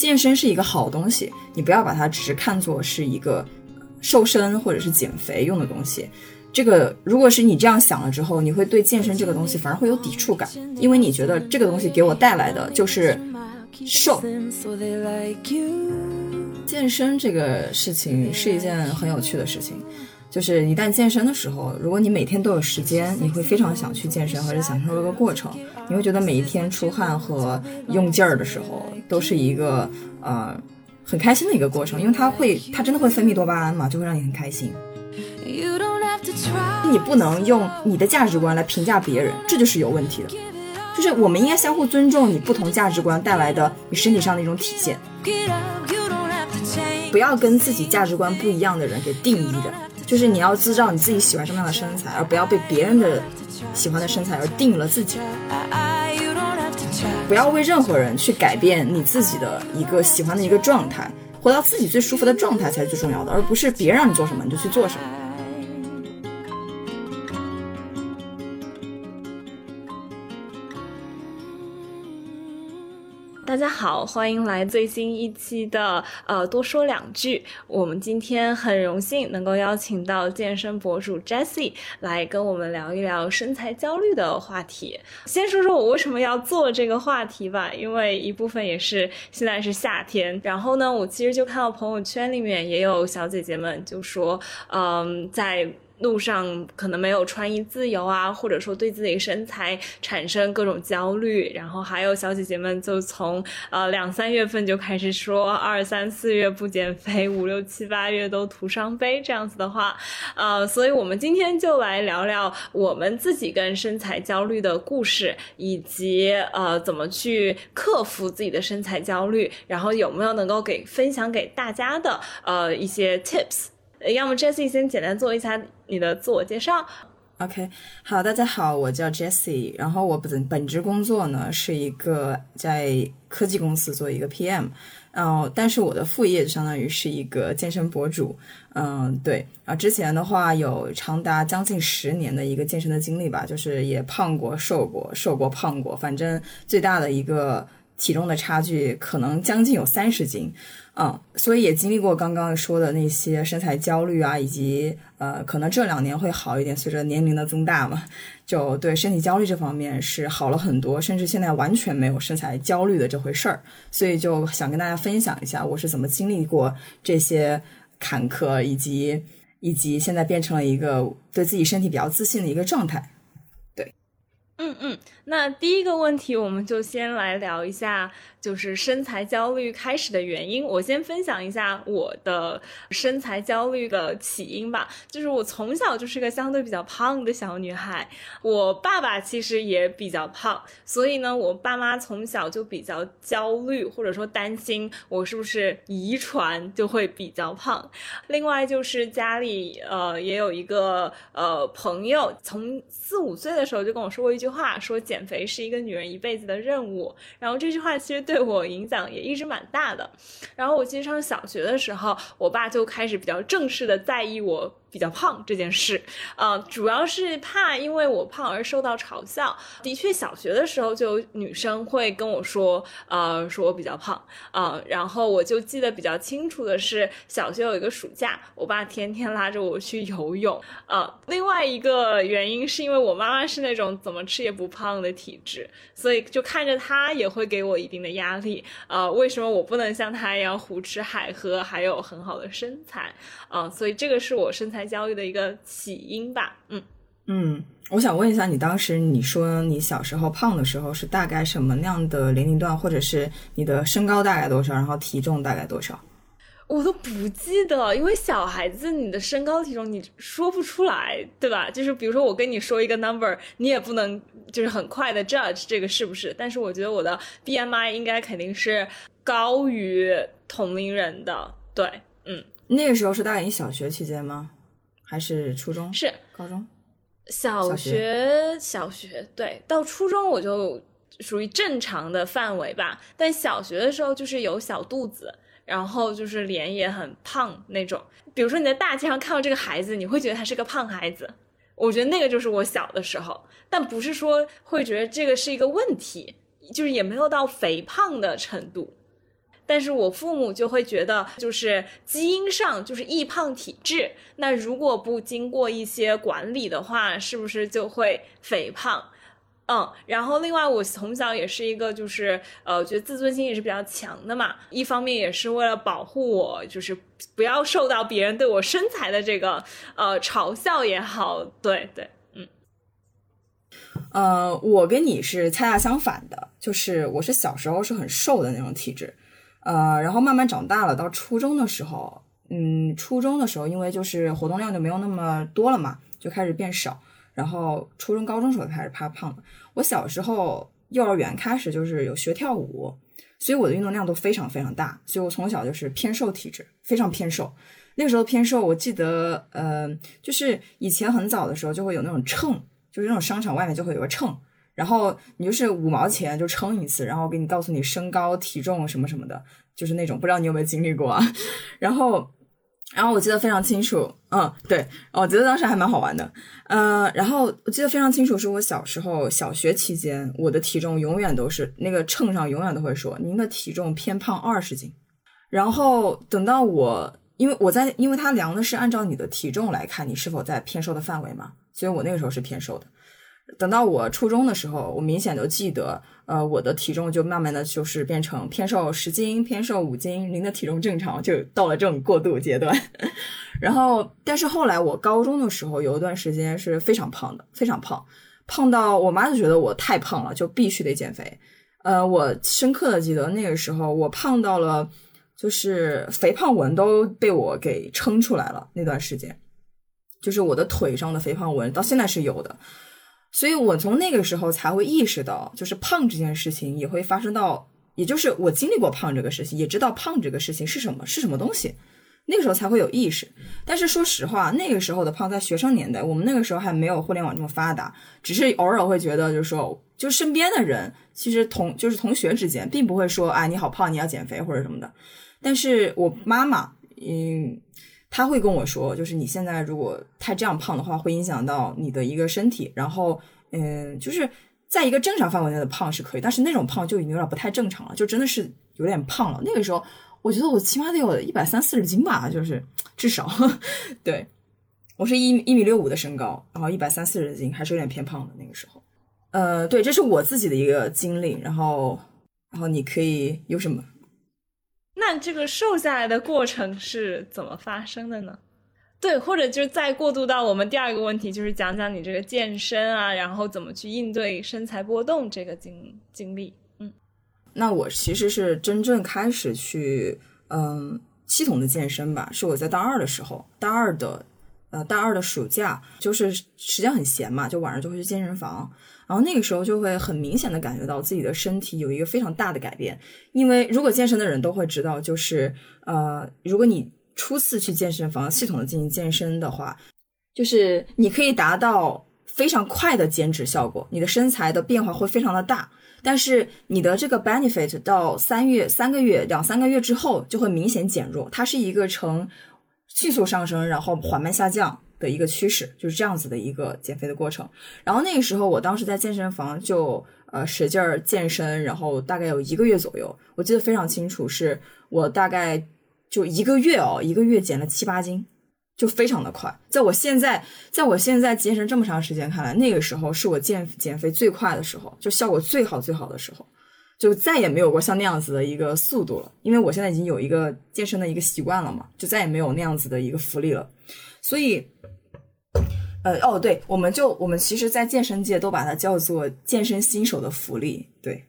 健身是一个好东西，你不要把它只是看作是一个瘦身或者是减肥用的东西。这个如果是你这样想了之后，你会对健身这个东西反而会有抵触感，因为你觉得这个东西给我带来的就是瘦。健身这个事情是一件很有趣的事情，就是一旦健身的时候，如果你每天都有时间，你会非常想去健身，或者享受这个过程，你会觉得每一天出汗和用劲儿的时候都是一个呃很开心的一个过程，因为它会它真的会分泌多巴胺嘛，就会让你很开心。你不能用你的价值观来评价别人，这就是有问题的。就是我们应该相互尊重你不同价值观带来的你身体上的一种体现，不要跟自己价值观不一样的人给定义着。就是你要知道你自己喜欢什么样的身材，而不要被别人的喜欢的身材而定了自己。不要为任何人去改变你自己的一个喜欢的一个状态，活到自己最舒服的状态才是最重要的，而不是别人让你做什么你就去做什么。大家好，欢迎来最新一期的呃多说两句。我们今天很荣幸能够邀请到健身博主 Jessie 来跟我们聊一聊身材焦虑的话题。先说说我为什么要做这个话题吧，因为一部分也是现在是夏天，然后呢，我其实就看到朋友圈里面也有小姐姐们就说，嗯，在。路上可能没有穿衣自由啊，或者说对自己身材产生各种焦虑，然后还有小姐姐们就从呃两三月份就开始说二三四月不减肥，五六七八月都徒伤悲这样子的话，呃，所以我们今天就来聊聊我们自己跟身材焦虑的故事，以及呃怎么去克服自己的身材焦虑，然后有没有能够给分享给大家的呃一些 tips。要么 Jessie 先简单做一下你的自我介绍。OK，好，大家好，我叫 Jessie，然后我本本职工作呢是一个在科技公司做一个 PM，然后但是我的副业就相当于是一个健身博主，嗯，对，啊，之前的话有长达将近十年的一个健身的经历吧，就是也胖过、瘦过、瘦过、胖过，反正最大的一个体重的差距可能将近有三十斤。嗯，所以也经历过刚刚说的那些身材焦虑啊，以及呃，可能这两年会好一点，随着年龄的增大嘛，就对身体焦虑这方面是好了很多，甚至现在完全没有身材焦虑的这回事儿。所以就想跟大家分享一下我是怎么经历过这些坎坷，以及以及现在变成了一个对自己身体比较自信的一个状态。对，嗯嗯，那第一个问题我们就先来聊一下。就是身材焦虑开始的原因，我先分享一下我的身材焦虑的起因吧。就是我从小就是个相对比较胖的小女孩，我爸爸其实也比较胖，所以呢，我爸妈从小就比较焦虑，或者说担心我是不是遗传就会比较胖。另外就是家里呃也有一个呃朋友，从四五岁的时候就跟我说过一句话，说减减肥是一个女人一辈子的任务。然后这句话其实。对我影响也一直蛮大的，然后我记得上小学的时候，我爸就开始比较正式的在意我。比较胖这件事，呃，主要是怕因为我胖而受到嘲笑。的确，小学的时候就有女生会跟我说，呃，说我比较胖，呃，然后我就记得比较清楚的是，小学有一个暑假，我爸天天拉着我去游泳。呃，另外一个原因是因为我妈妈是那种怎么吃也不胖的体质，所以就看着他也会给我一定的压力。呃，为什么我不能像他一样胡吃海喝，还有很好的身材？啊，所以这个是我身材。焦虑的一个起因吧，嗯嗯，我想问一下，你当时你说你小时候胖的时候是大概什么样的年龄段，或者是你的身高大概多少，然后体重大概多少？我都不记得，因为小孩子你的身高体重你说不出来，对吧？就是比如说我跟你说一个 number，你也不能就是很快的 judge 这个是不是？但是我觉得我的 BMI 应该肯定是高于同龄人的，对，嗯，那个时候是大概你小学期间吗？还是初中是高中，小学小学对，到初中我就属于正常的范围吧。但小学的时候就是有小肚子，然后就是脸也很胖那种。比如说你在大街上看到这个孩子，你会觉得他是个胖孩子。我觉得那个就是我小的时候，但不是说会觉得这个是一个问题，就是也没有到肥胖的程度。但是我父母就会觉得就是基因上就是易胖体质，那如果不经过一些管理的话，是不是就会肥胖？嗯，然后另外我从小也是一个就是呃，觉得自尊心也是比较强的嘛，一方面也是为了保护我，就是不要受到别人对我身材的这个呃嘲笑也好，对对。嗯呃，我跟你是恰恰相反的，就是我是小时候是很瘦的那种体质，呃，然后慢慢长大了，到初中的时候，嗯，初中的时候，因为就是活动量就没有那么多了嘛，就开始变少，然后初中、高中时候开始怕胖的。我小时候幼儿园开始就是有学跳舞，所以我的运动量都非常非常大，所以我从小就是偏瘦体质，非常偏瘦。那个时候偏瘦，我记得，呃，就是以前很早的时候就会有那种秤。就是那种商场外面就会有个秤，然后你就是五毛钱就称一次，然后给你告诉你身高、体重什么什么的，就是那种不知道你有没有经历过啊？然后，然后我记得非常清楚，嗯，对，我觉得当时还蛮好玩的，嗯，然后我记得非常清楚，是我小时候小学期间，我的体重永远都是那个秤上永远都会说您的体重偏胖二十斤，然后等到我，因为我在，因为它量的是按照你的体重来看你是否在偏瘦的范围嘛。所以我那个时候是偏瘦的，等到我初中的时候，我明显就记得，呃，我的体重就慢慢的就是变成偏瘦十斤，偏瘦五斤，您的体重正常，就到了这种过渡阶段。然后，但是后来我高中的时候有一段时间是非常胖的，非常胖，胖到我妈就觉得我太胖了，就必须得减肥。呃，我深刻的记得那个时候我胖到了，就是肥胖纹都被我给撑出来了那段时间。就是我的腿上的肥胖纹到现在是有的，所以我从那个时候才会意识到，就是胖这件事情也会发生到，也就是我经历过胖这个事情，也知道胖这个事情是什么，是什么东西，那个时候才会有意识。但是说实话，那个时候的胖，在学生年代，我们那个时候还没有互联网这么发达，只是偶尔会觉得，就是说，就身边的人，其实同就是同学之间，并不会说，哎，你好胖，你要减肥或者什么的。但是我妈妈，嗯。他会跟我说，就是你现在如果太这样胖的话，会影响到你的一个身体。然后，嗯，就是在一个正常范围内的胖是可以，但是那种胖就已经有点不太正常了，就真的是有点胖了。那个时候，我觉得我起码得有一百三四十斤吧，就是至少。对，我是一一米六五的身高，然后一百三四十斤，还是有点偏胖的那个时候。呃，对，这是我自己的一个经历。然后，然后你可以有什么？那这个瘦下来的过程是怎么发生的呢？对，或者就是再过渡到我们第二个问题，就是讲讲你这个健身啊，然后怎么去应对身材波动这个经经历。嗯，那我其实是真正开始去嗯系统的健身吧，是我在大二的时候，大二的呃大二的暑假，就是时间很闲嘛，就晚上就会去健身房。然后那个时候就会很明显的感觉到自己的身体有一个非常大的改变，因为如果健身的人都会知道，就是呃，如果你初次去健身房系统的进行健身的话，就是你可以达到非常快的减脂效果，你的身材的变化会非常的大，但是你的这个 benefit 到三月三个月两三个月之后就会明显减弱，它是一个呈迅速上升，然后缓慢下降。的一个趋势就是这样子的一个减肥的过程。然后那个时候，我当时在健身房就呃使劲儿健身，然后大概有一个月左右，我记得非常清楚，是我大概就一个月哦，一个月减了七八斤，就非常的快。在我现在，在我现在健身这么长时间看来，那个时候是我健减肥最快的时候，就效果最好最好的时候，就再也没有过像那样子的一个速度了。因为我现在已经有一个健身的一个习惯了嘛，就再也没有那样子的一个福利了，所以。呃哦，对，我们就我们其实，在健身界都把它叫做健身新手的福利。对，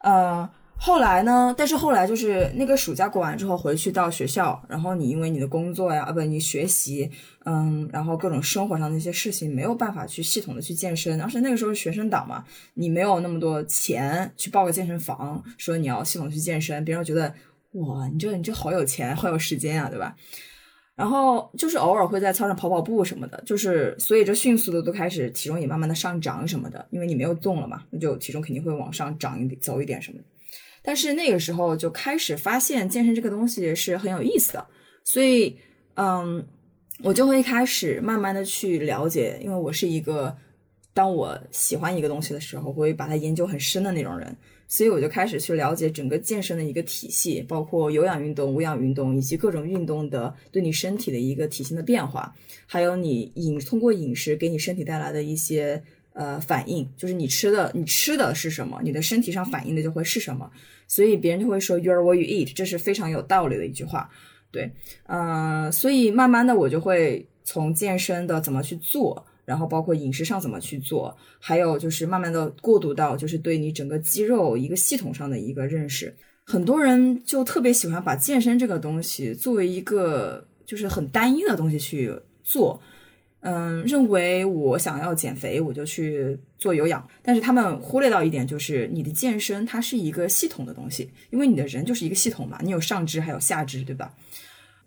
呃，后来呢？但是后来就是那个暑假过完之后，回去到学校，然后你因为你的工作呀，啊不，你学习，嗯，然后各种生活上的一些事情，没有办法去系统的去健身。而且那个时候是学生党嘛，你没有那么多钱去报个健身房，说你要系统去健身，别人觉得哇，你这你这好有钱，好有时间啊，对吧？然后就是偶尔会在操场跑跑步什么的，就是所以这迅速的都开始体重也慢慢的上涨什么的，因为你没有动了嘛，那就体重肯定会往上涨一点，走一点什么的。但是那个时候就开始发现健身这个东西是很有意思的，所以嗯，我就会开始慢慢的去了解，因为我是一个当我喜欢一个东西的时候，我会把它研究很深的那种人。所以我就开始去了解整个健身的一个体系，包括有氧运动、无氧运动以及各种运动的对你身体的一个体型的变化，还有你饮通过饮食给你身体带来的一些呃反应，就是你吃的你吃的是什么，你的身体上反应的就会是什么。所以别人就会说 “You are what you eat”，这是非常有道理的一句话。对，呃，所以慢慢的我就会从健身的怎么去做。然后包括饮食上怎么去做，还有就是慢慢的过渡到就是对你整个肌肉一个系统上的一个认识。很多人就特别喜欢把健身这个东西作为一个就是很单一的东西去做，嗯，认为我想要减肥我就去做有氧，但是他们忽略到一点就是你的健身它是一个系统的东西，因为你的人就是一个系统嘛，你有上肢还有下肢，对吧？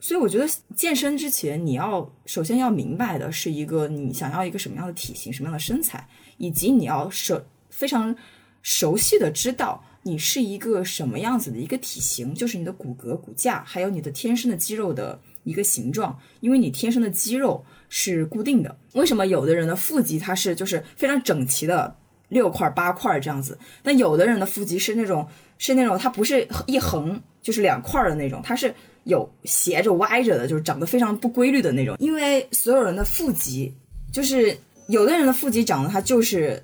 所以我觉得健身之前，你要首先要明白的是一个你想要一个什么样的体型、什么样的身材，以及你要熟非常熟悉的知道你是一个什么样子的一个体型，就是你的骨骼、骨架，还有你的天生的肌肉的一个形状。因为你天生的肌肉是固定的。为什么有的人的腹肌它是就是非常整齐的六块八块这样子，但有的人的腹肌是那种是那种它不是一横就是两块的那种，它是。有斜着歪着的，就是长得非常不规律的那种。因为所有人的腹肌，就是有的人的腹肌长得它就是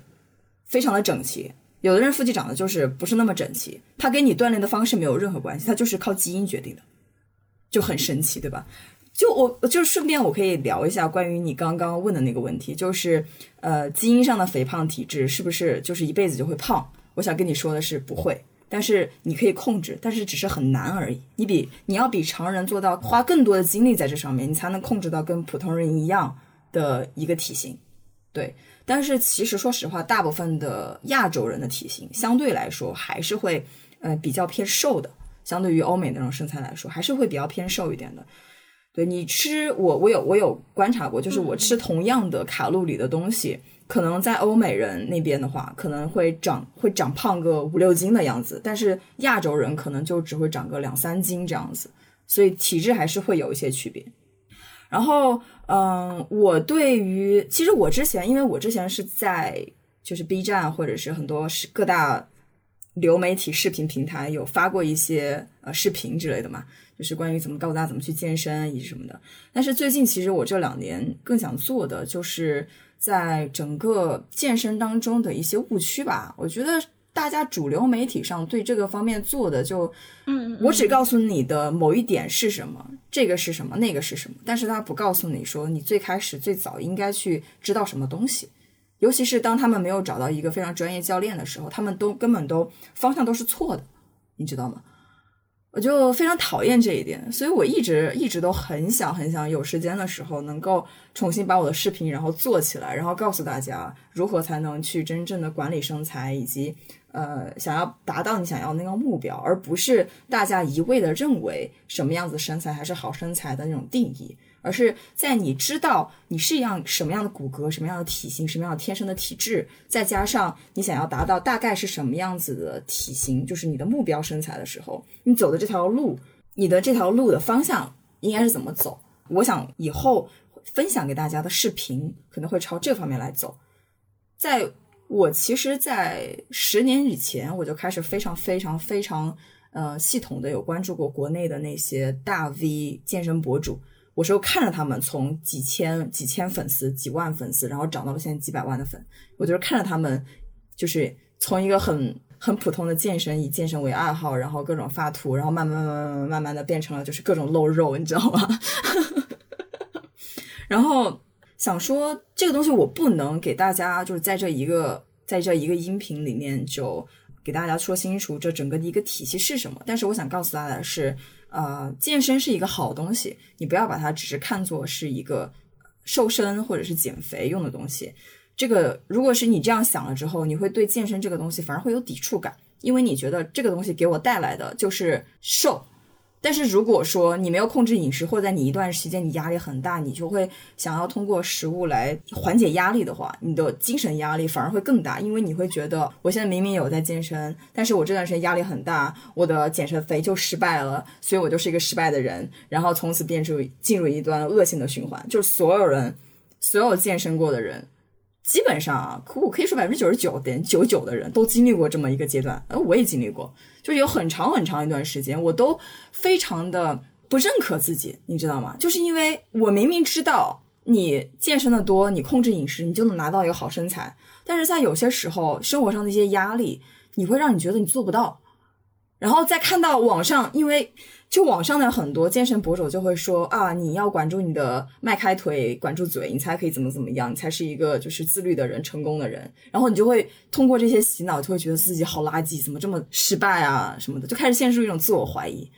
非常的整齐，有的人腹肌长得就是不是那么整齐。它跟你锻炼的方式没有任何关系，它就是靠基因决定的，就很神奇，对吧？就我就顺便我可以聊一下关于你刚刚问的那个问题，就是呃，基因上的肥胖体质是不是就是一辈子就会胖？我想跟你说的是不会。但是你可以控制，但是只是很难而已。你比你要比常人做到花更多的精力在这上面，你才能控制到跟普通人一样的一个体型。对，但是其实说实话，大部分的亚洲人的体型相对来说还是会呃比较偏瘦的，相对于欧美那种身材来说，还是会比较偏瘦一点的。对你吃我我有我有观察过，就是我吃同样的卡路里的东西。可能在欧美人那边的话，可能会长会长胖个五六斤的样子，但是亚洲人可能就只会长个两三斤这样子，所以体质还是会有一些区别。然后，嗯，我对于其实我之前，因为我之前是在就是 B 站或者是很多是各大流媒体视频平台有发过一些呃视频之类的嘛，就是关于怎么告诉大家怎么去健身以及什么的。但是最近其实我这两年更想做的就是。在整个健身当中的一些误区吧，我觉得大家主流媒体上对这个方面做的就，嗯，我只告诉你的某一点是什么，这个是什么，那个是什么，但是他不告诉你说你最开始最早应该去知道什么东西，尤其是当他们没有找到一个非常专业教练的时候，他们都根本都方向都是错的，你知道吗？我就非常讨厌这一点，所以我一直一直都很想很想有时间的时候能够重新把我的视频然后做起来，然后告诉大家如何才能去真正的管理身材，以及呃想要达到你想要那个目标，而不是大家一味的认为什么样子身材还是好身材的那种定义。而是在你知道你是一样什么样的骨骼、什么样的体型、什么样的天生的体质，再加上你想要达到大概是什么样子的体型，就是你的目标身材的时候，你走的这条路，你的这条路的方向应该是怎么走？我想以后分享给大家的视频可能会朝这方面来走。在我其实，在十年以前，我就开始非常非常非常呃系统的有关注过国内的那些大 V 健身博主。我是看着他们从几千几千粉丝、几万粉丝，然后涨到了现在几百万的粉，我就是看着他们，就是从一个很很普通的健身，以健身为爱好，然后各种发图，然后慢慢慢慢慢慢慢的变成了就是各种露肉，你知道吗？然后想说这个东西我不能给大家就是在这一个在这一个音频里面就给大家说清楚这整个的一个体系是什么，但是我想告诉大家的是，呃，健身是一个好东西，你不要把它只是看作是一个瘦身或者是减肥用的东西。这个，如果是你这样想了之后，你会对健身这个东西反而会有抵触感，因为你觉得这个东西给我带来的就是瘦。但是如果说你没有控制饮食，或者在你一段时间你压力很大，你就会想要通过食物来缓解压力的话，你的精神压力反而会更大，因为你会觉得我现在明明有在健身，但是我这段时间压力很大，我的减肥肥就失败了，所以我就是一个失败的人，然后从此变出进入一段恶性的循环，就是所有人，所有健身过的人，基本上啊，可我可以说百分之九十九点九九的人都经历过这么一个阶段，呃，我也经历过，就是有很长很长一段时间，我都非常的不认可自己，你知道吗？就是因为我明明知道你健身的多，你控制饮食，你就能拿到一个好身材，但是在有些时候，生活上的一些压力，你会让你觉得你做不到，然后再看到网上，因为。就网上的很多健身博主就会说啊，你要管住你的迈开腿，管住嘴，你才可以怎么怎么样，你才是一个就是自律的人，成功的人。然后你就会通过这些洗脑，就会觉得自己好垃圾，怎么这么失败啊什么的，就开始陷入一种自我怀疑。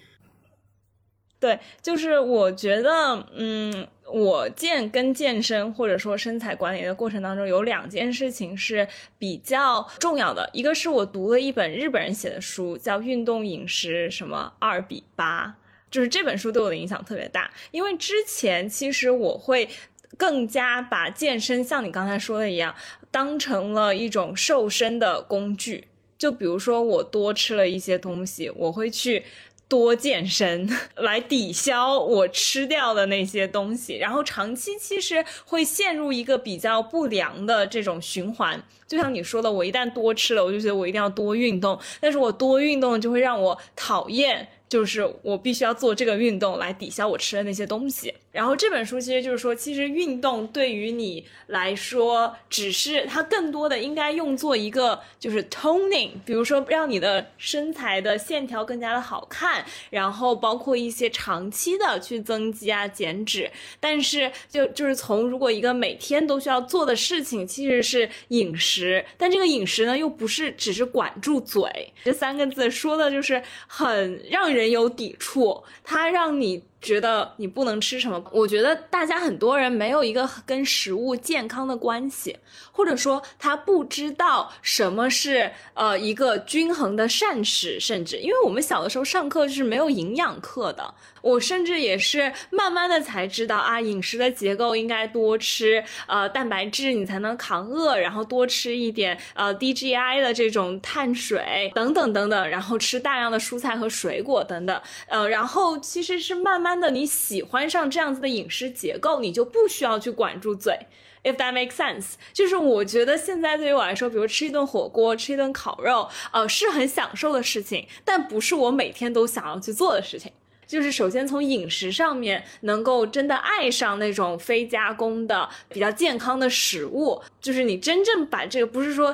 对，就是我觉得，嗯，我健跟健身或者说身材管理的过程当中，有两件事情是比较重要的。一个是我读了一本日本人写的书，叫《运动饮食什么二比八》，就是这本书对我的影响特别大。因为之前其实我会更加把健身像你刚才说的一样，当成了一种瘦身的工具。就比如说我多吃了一些东西，我会去。多健身 来抵消我吃掉的那些东西，然后长期其实会陷入一个比较不良的这种循环。就像你说的，我一旦多吃了，我就觉得我一定要多运动，但是我多运动就会让我讨厌。就是我必须要做这个运动来抵消我吃的那些东西。然后这本书其实就是说，其实运动对于你来说，只是它更多的应该用作一个就是 toning，比如说让你的身材的线条更加的好看，然后包括一些长期的去增肌啊、减脂。但是就就是从如果一个每天都需要做的事情，其实是饮食，但这个饮食呢又不是只是管住嘴这三个字，说的就是很让人。有抵触，它让你。觉得你不能吃什么？我觉得大家很多人没有一个跟食物健康的关系，或者说他不知道什么是呃一个均衡的膳食，甚至因为我们小的时候上课是没有营养课的，我甚至也是慢慢的才知道啊，饮食的结构应该多吃呃蛋白质，你才能扛饿，然后多吃一点呃 DGI 的这种碳水等等等等，然后吃大量的蔬菜和水果等等，呃，然后其实是慢。慢的，你喜欢上这样子的饮食结构，你就不需要去管住嘴。If that makes sense，就是我觉得现在对于我来说，比如吃一顿火锅，吃一顿烤肉，呃，是很享受的事情，但不是我每天都想要去做的事情。就是首先从饮食上面，能够真的爱上那种非加工的、比较健康的食物，就是你真正把这个不是说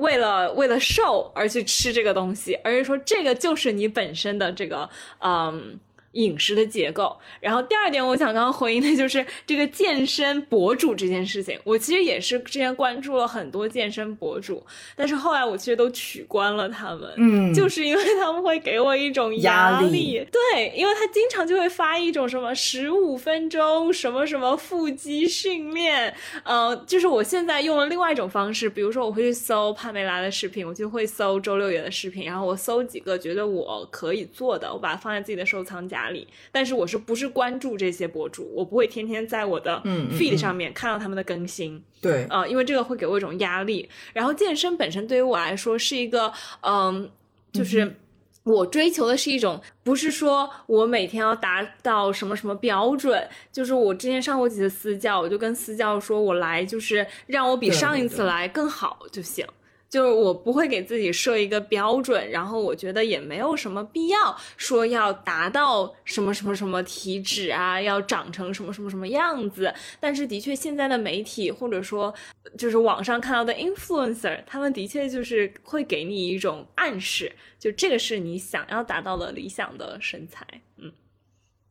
为了为了瘦而去吃这个东西，而是说这个就是你本身的这个，嗯。饮食的结构，然后第二点，我想刚刚回应的就是这个健身博主这件事情。我其实也是之前关注了很多健身博主，但是后来我其实都取关了他们，嗯，就是因为他们会给我一种压力。对，因为他经常就会发一种什么十五分钟什么什么腹肌训练，呃，就是我现在用了另外一种方式，比如说我会去搜帕梅拉的视频，我就会搜周六野的视频，然后我搜几个觉得我可以做的，我把它放在自己的收藏夹。哪里？但是我是不是关注这些博主？我不会天天在我的 feed 上面看到他们的更新。对，啊，因为这个会给我一种压力。然后健身本身对于我来说是一个，嗯，就是我追求的是一种，不是说我每天要达到什么什么标准。就是我之前上过几次私教，我就跟私教说，我来就是让我比上一次来更好就行。就是我不会给自己设一个标准，然后我觉得也没有什么必要说要达到什么什么什么体脂啊，要长成什么什么什么样子。但是的确，现在的媒体或者说就是网上看到的 influencer，他们的确就是会给你一种暗示，就这个是你想要达到的理想的身材。嗯，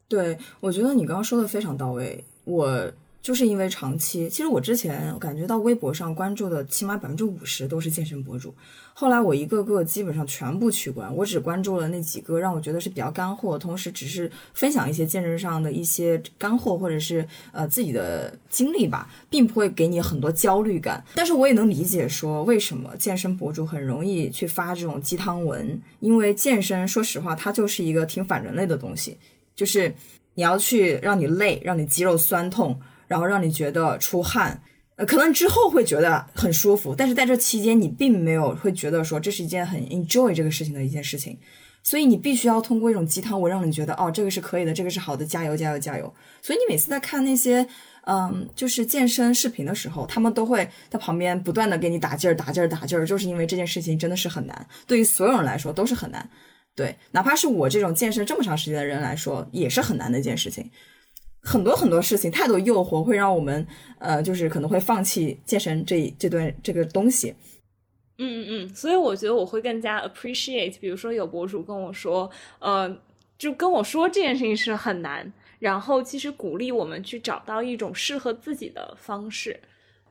对，我觉得你刚刚说的非常到位。我。就是因为长期，其实我之前感觉到微博上关注的起码百分之五十都是健身博主，后来我一个个基本上全部取关，我只关注了那几个让我觉得是比较干货，同时只是分享一些健身上的一些干货或者是呃自己的经历吧，并不会给你很多焦虑感。但是我也能理解说为什么健身博主很容易去发这种鸡汤文，因为健身说实话它就是一个挺反人类的东西，就是你要去让你累，让你肌肉酸痛。然后让你觉得出汗，呃，可能之后会觉得很舒服，但是在这期间你并没有会觉得说这是一件很 enjoy 这个事情的一件事情，所以你必须要通过一种鸡汤文让你觉得哦这个是可以的，这个是好的，加油加油加油。所以你每次在看那些嗯，就是健身视频的时候，他们都会在旁边不断的给你打劲儿、打劲儿、打劲儿，就是因为这件事情真的是很难，对于所有人来说都是很难。对，哪怕是我这种健身这么长时间的人来说，也是很难的一件事情。很多很多事情，太多诱惑会让我们，呃，就是可能会放弃健身这这段这个东西。嗯嗯嗯，所以我觉得我会更加 appreciate，比如说有博主跟我说，呃，就跟我说这件事情是很难，然后其实鼓励我们去找到一种适合自己的方式。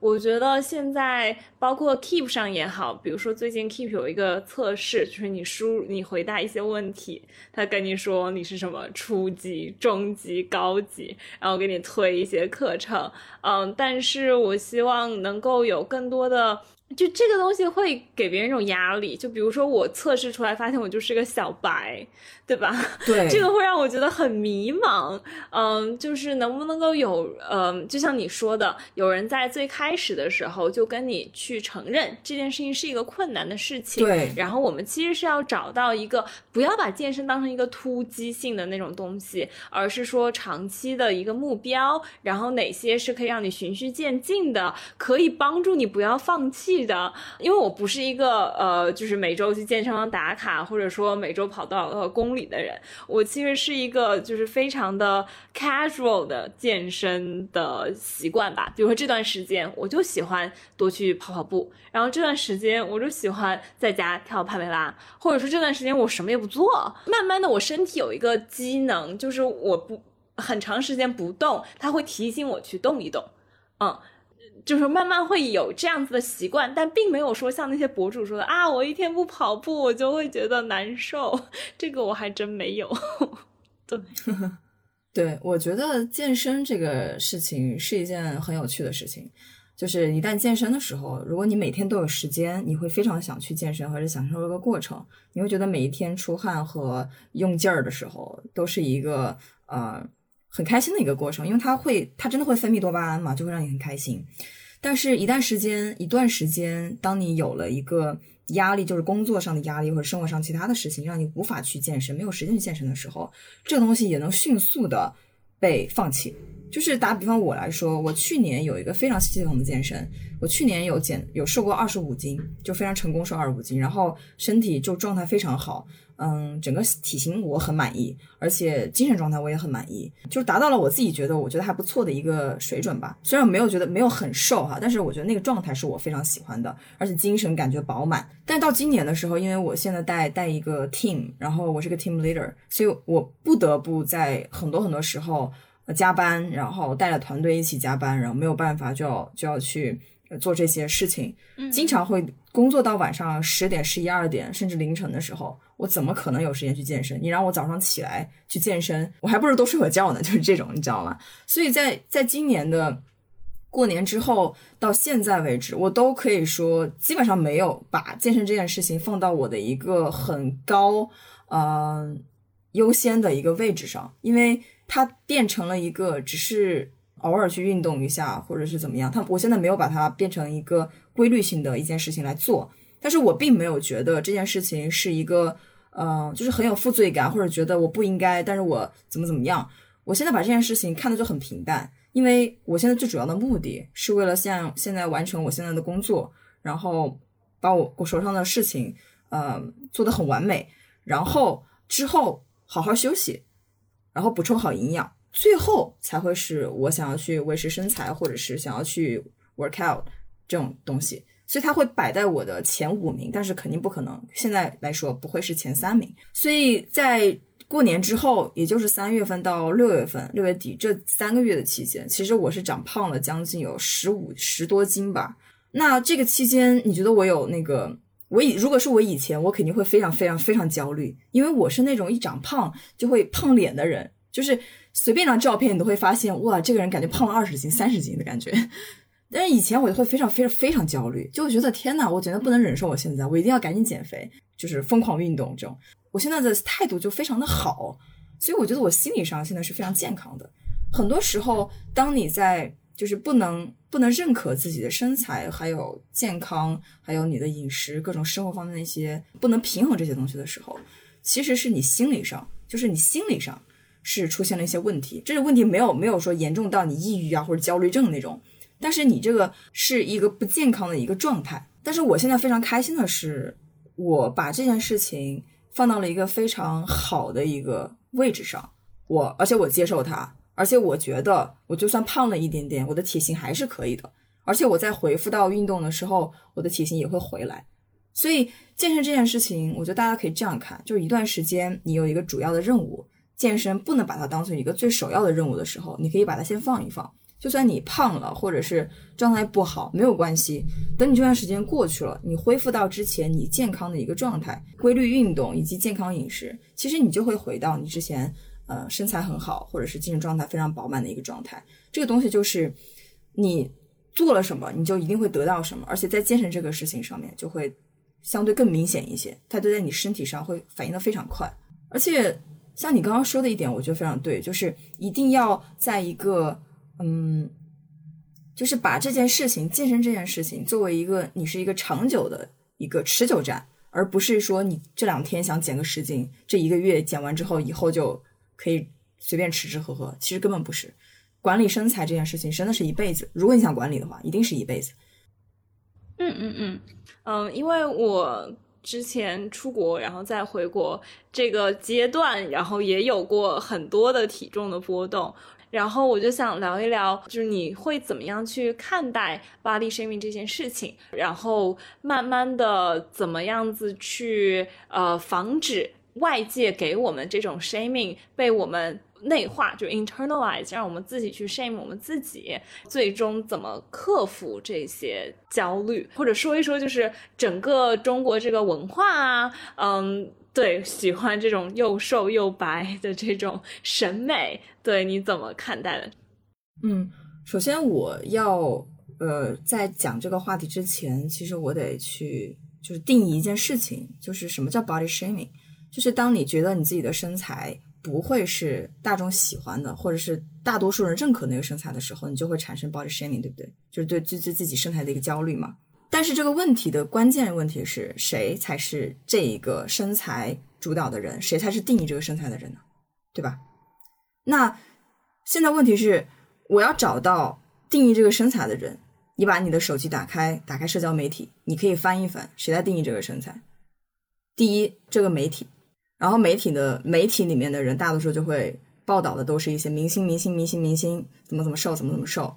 我觉得现在包括 Keep 上也好，比如说最近 Keep 有一个测试，就是你输你回答一些问题，他跟你说你是什么初级、中级、高级，然后给你推一些课程。嗯，但是我希望能够有更多的。就这个东西会给别人一种压力，就比如说我测试出来发现我就是个小白，对吧？对，这个会让我觉得很迷茫。嗯，就是能不能够有，嗯，就像你说的，有人在最开始的时候就跟你去承认这件事情是一个困难的事情。对。然后我们其实是要找到一个不要把健身当成一个突击性的那种东西，而是说长期的一个目标。然后哪些是可以让你循序渐进的，可以帮助你不要放弃。的，因为我不是一个呃，就是每周去健身房打卡，或者说每周跑多少个公里的人。我其实是一个就是非常的 casual 的健身的习惯吧。比如说这段时间，我就喜欢多去跑跑步，然后这段时间我就喜欢在家跳帕梅拉，或者说这段时间我什么也不做。慢慢的，我身体有一个机能，就是我不很长时间不动，它会提醒我去动一动，嗯。就是慢慢会有这样子的习惯，但并没有说像那些博主说的啊，我一天不跑步我就会觉得难受。这个我还真没有。对，对我觉得健身这个事情是一件很有趣的事情。就是一旦健身的时候，如果你每天都有时间，你会非常想去健身，或者享受这个过程。你会觉得每一天出汗和用劲儿的时候都是一个呃。很开心的一个过程，因为它会，它真的会分泌多巴胺嘛，就会让你很开心。但是，一段时间一段时间，当你有了一个压力，就是工作上的压力或者生活上其他的事情，让你无法去健身，没有时间去健身的时候，这个东西也能迅速的被放弃。就是打比方我来说，我去年有一个非常系统的健身，我去年有减有瘦过二十五斤，就非常成功瘦二十五斤，然后身体就状态非常好。嗯，整个体型我很满意，而且精神状态我也很满意，就是达到了我自己觉得我觉得还不错的一个水准吧。虽然没有觉得没有很瘦哈，但是我觉得那个状态是我非常喜欢的，而且精神感觉饱满。但到今年的时候，因为我现在带带一个 team，然后我是个 team leader，所以我不得不在很多很多时候加班，然后带着团队一起加班，然后没有办法就要就要去做这些事情，经常会工作到晚上十点、十一二点，甚至凌晨的时候。我怎么可能有时间去健身？你让我早上起来去健身，我还不如多睡会觉呢。就是这种，你知道吗？所以在在今年的过年之后到现在为止，我都可以说基本上没有把健身这件事情放到我的一个很高呃优先的一个位置上，因为它变成了一个只是偶尔去运动一下或者是怎么样。它我现在没有把它变成一个规律性的一件事情来做，但是我并没有觉得这件事情是一个。嗯，就是很有负罪感，或者觉得我不应该，但是我怎么怎么样？我现在把这件事情看的就很平淡，因为我现在最主要的目的是为了像现在完成我现在的工作，然后把我我手上的事情，呃，做得很完美，然后之后好好休息，然后补充好营养，最后才会是我想要去维持身材，或者是想要去 work out 这种东西。所以它会摆在我的前五名，但是肯定不可能。现在来说不会是前三名。所以在过年之后，也就是三月份到六月份、六月底这三个月的期间，其实我是长胖了将近有十五十多斤吧。那这个期间，你觉得我有那个？我以如果是我以前，我肯定会非常非常非常焦虑，因为我是那种一长胖就会胖脸的人，就是随便一张照片你都会发现，哇，这个人感觉胖了二十斤、三十斤的感觉。但是以前我就会非常非常非常焦虑，就会觉得天呐，我简直不能忍受我现在，我一定要赶紧减肥，就是疯狂运动这种。我现在的态度就非常的好，所以我觉得我心理上现在是非常健康的。很多时候，当你在就是不能不能认可自己的身材，还有健康，还有你的饮食各种生活方面的一些不能平衡这些东西的时候，其实是你心理上，就是你心理上是出现了一些问题。这个问题没有没有说严重到你抑郁啊或者焦虑症那种，但是你这个是一个不健康的一个状态。但是我现在非常开心的是，我把这件事情放到了一个非常好的一个位置上，我而且我接受它，而且我觉得我就算胖了一点点，我的体型还是可以的。而且我在回复到运动的时候，我的体型也会回来。所以健身这件事情，我觉得大家可以这样看：，就一段时间你有一个主要的任务，健身不能把它当成一个最首要的任务的时候，你可以把它先放一放。就算你胖了，或者是状态不好，没有关系。等你这段时间过去了，你恢复到之前你健康的一个状态，规律运动以及健康饮食，其实你就会回到你之前呃身材很好，或者是精神状态非常饱满的一个状态。这个东西就是你做了什么，你就一定会得到什么，而且在健身这个事情上面就会。相对更明显一些，它都在你身体上会反应的非常快，而且像你刚刚说的一点，我觉得非常对，就是一定要在一个嗯，就是把这件事情健身这件事情作为一个你是一个长久的一个持久战，而不是说你这两天想减个十斤，这一个月减完之后以后就可以随便吃吃喝喝，其实根本不是。管理身材这件事情真的是一辈子，如果你想管理的话，一定是一辈子。嗯嗯嗯。嗯，因为我之前出国，然后再回国这个阶段，然后也有过很多的体重的波动，然后我就想聊一聊，就是你会怎么样去看待 body shaming 这件事情，然后慢慢的怎么样子去呃防止外界给我们这种 shaming 被我们。内化就 internalize，让我们自己去 shame 我们自己，最终怎么克服这些焦虑，或者说一说就是整个中国这个文化啊，嗯，对，喜欢这种又瘦又白的这种审美，对你怎么看待的？嗯，首先我要呃在讲这个话题之前，其实我得去就是定义一件事情，就是什么叫 body shaming，就是当你觉得你自己的身材。不会是大众喜欢的，或者是大多数人认可那个身材的时候，你就会产生 body shaming，对不对？就是对自自自己身材的一个焦虑嘛。但是这个问题的关键问题是谁才是这一个身材主导的人？谁才是定义这个身材的人呢？对吧？那现在问题是，我要找到定义这个身材的人。你把你的手机打开，打开社交媒体，你可以翻一翻，谁在定义这个身材？第一，这个媒体。然后媒体的媒体里面的人，大多数就会报道的都是一些明星、明星、明星、明星怎么怎么瘦，怎么怎么瘦，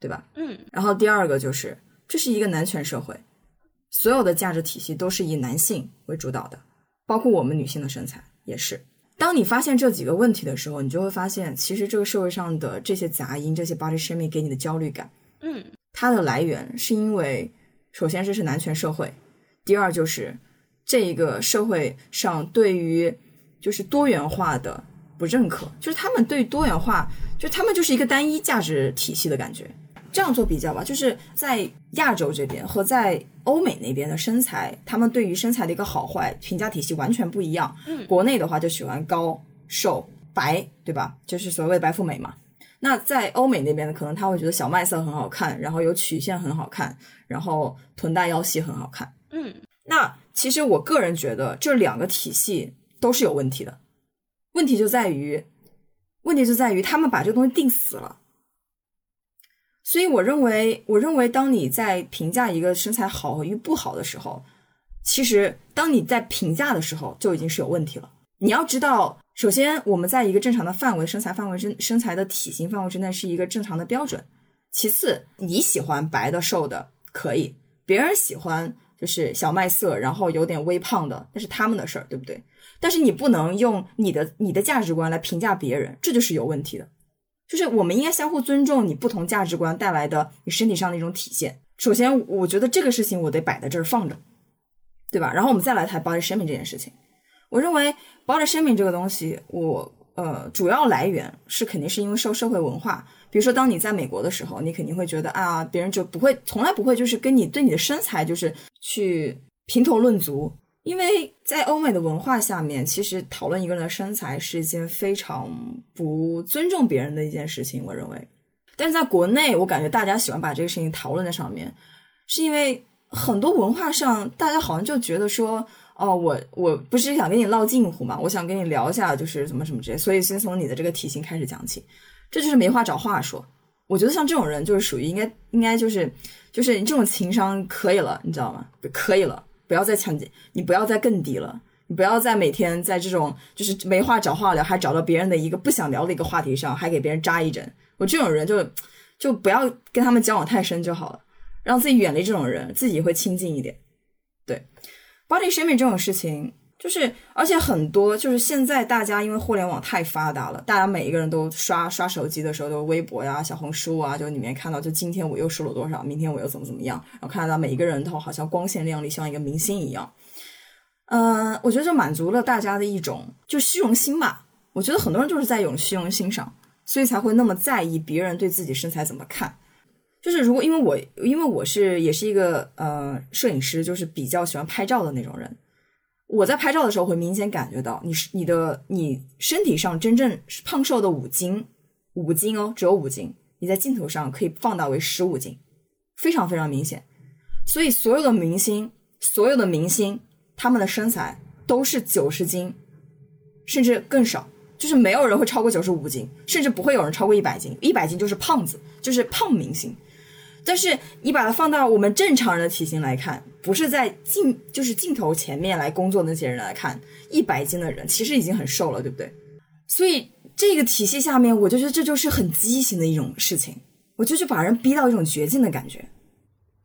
对吧？嗯。然后第二个就是，这是一个男权社会，所有的价值体系都是以男性为主导的，包括我们女性的身材也是。当你发现这几个问题的时候，你就会发现，其实这个社会上的这些杂音、这些 body shaming 给你的焦虑感，嗯，它的来源是因为，首先这是男权社会，第二就是。这一个社会上对于就是多元化的不认可，就是他们对多元化，就他们就是一个单一价值体系的感觉。这样做比较吧，就是在亚洲这边和在欧美那边的身材，他们对于身材的一个好坏评价体系完全不一样。嗯，国内的话就喜欢高瘦白，对吧？就是所谓的白富美嘛。那在欧美那边呢，可能他会觉得小麦色很好看，然后有曲线很好看，然后臀大腰细很好看。嗯，那。其实我个人觉得这两个体系都是有问题的，问题就在于，问题就在于他们把这个东西定死了。所以我认为，我认为当你在评价一个身材好与不好的时候，其实当你在评价的时候就已经是有问题了。你要知道，首先我们在一个正常的范围，身材范围之身材的体型范围之内是一个正常的标准。其次，你喜欢白的瘦的可以，别人喜欢。就是小麦色，然后有点微胖的，那是他们的事儿，对不对？但是你不能用你的你的价值观来评价别人，这就是有问题的。就是我们应该相互尊重你不同价值观带来的你身体上的一种体现。首先，我觉得这个事情我得摆在这儿放着，对吧？然后我们再来谈 body shaming 这件事情。我认为 body shaming 这个东西，我呃主要来源是肯定是因为受社会文化。比如说，当你在美国的时候，你肯定会觉得啊，别人就不会，从来不会就是跟你对你的身材就是去评头论足，因为在欧美的文化下面，其实讨论一个人的身材是一件非常不尊重别人的一件事情，我认为。但是在国内，我感觉大家喜欢把这个事情讨论在上面，是因为很多文化上，大家好像就觉得说，哦，我我不是想跟你唠近乎嘛，我想跟你聊一下，就是什么什么之类，所以先从你的这个体型开始讲起，这就是没话找话说。我觉得像这种人，就是属于应该应该就是就是你这种情商可以了，你知道吗？可以了，不要再强奸，你不要再更低了，你不要再每天在这种就是没话找话聊，还找到别人的一个不想聊的一个话题上，还给别人扎一针。我这种人就就不要跟他们交往太深就好了。让自己远离这种人，自己会亲近一点。对，body shaming 这种事情，就是而且很多就是现在大家因为互联网太发达了，大家每一个人都刷刷手机的时候都微博呀、小红书啊，就里面看到就今天我又瘦了多少，明天我又怎么怎么样，然后看到每一个人都好像光鲜亮丽，像一个明星一样。嗯，我觉得这满足了大家的一种就虚荣心吧。我觉得很多人就是在一种虚荣心上，所以才会那么在意别人对自己身材怎么看。就是如果因为我因为我是也是一个呃摄影师，就是比较喜欢拍照的那种人，我在拍照的时候会明显感觉到你是你的你身体上真正胖瘦的五斤五斤哦，只有五斤，你在镜头上可以放大为十五斤，非常非常明显。所以所有的明星，所有的明星，他们的身材都是九十斤，甚至更少，就是没有人会超过九十五斤，甚至不会有人超过一百斤，一百斤就是胖子，就是胖明星。但是你把它放到我们正常人的体型来看，不是在镜就是镜头前面来工作那些人来看，一百斤的人其实已经很瘦了，对不对？所以这个体系下面，我就觉得这就是很畸形的一种事情，我就去把人逼到一种绝境的感觉。